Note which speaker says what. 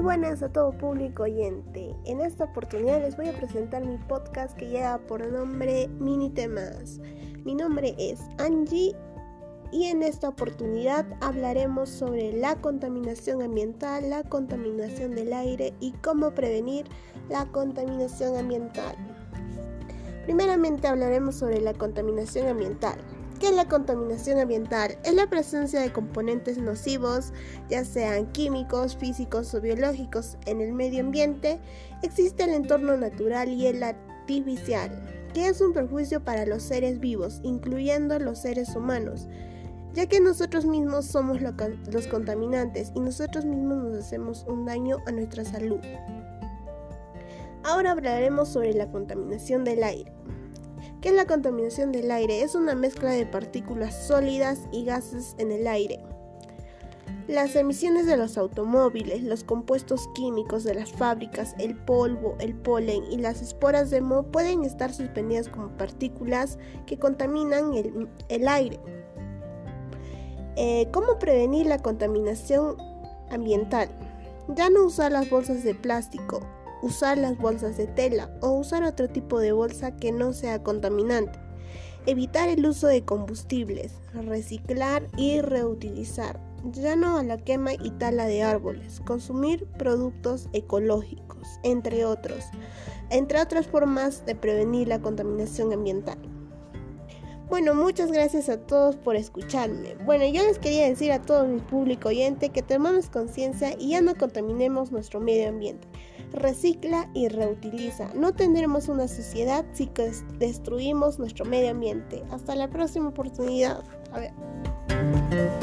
Speaker 1: Muy buenas a todo público oyente. En esta oportunidad les voy a presentar mi podcast que lleva por nombre Mini Temas. Mi nombre es Angie y en esta oportunidad hablaremos sobre la contaminación ambiental, la contaminación del aire y cómo prevenir la contaminación ambiental. Primeramente hablaremos sobre la contaminación ambiental. ¿Qué es la contaminación ambiental? Es la presencia de componentes nocivos, ya sean químicos, físicos o biológicos, en el medio ambiente. Existe el entorno natural y el artificial, que es un perjuicio para los seres vivos, incluyendo los seres humanos, ya que nosotros mismos somos los contaminantes y nosotros mismos nos hacemos un daño a nuestra salud. Ahora hablaremos sobre la contaminación del aire. ¿Qué es la contaminación del aire? Es una mezcla de partículas sólidas y gases en el aire. Las emisiones de los automóviles, los compuestos químicos de las fábricas, el polvo, el polen y las esporas de moho pueden estar suspendidas como partículas que contaminan el, aire. Eh, ¿Cómo prevenir la contaminación ambiental? Ya no usar las bolsas de plástico usar las bolsas de tela o usar otro tipo de bolsa que no sea contaminante. Evitar el uso de combustibles, reciclar y reutilizar. Ya no a la quema y tala de árboles, consumir productos ecológicos, entre otros, entre otras formas de prevenir la contaminación ambiental. Bueno, muchas gracias a todos por escucharme. Bueno, yo les quería decir a todo mi público oyente que tomemos conciencia y ya no contaminemos nuestro medio ambiente. Recicla y reutiliza. No tendremos una sociedad si destruimos nuestro medio ambiente. Hasta la próxima oportunidad. A ver.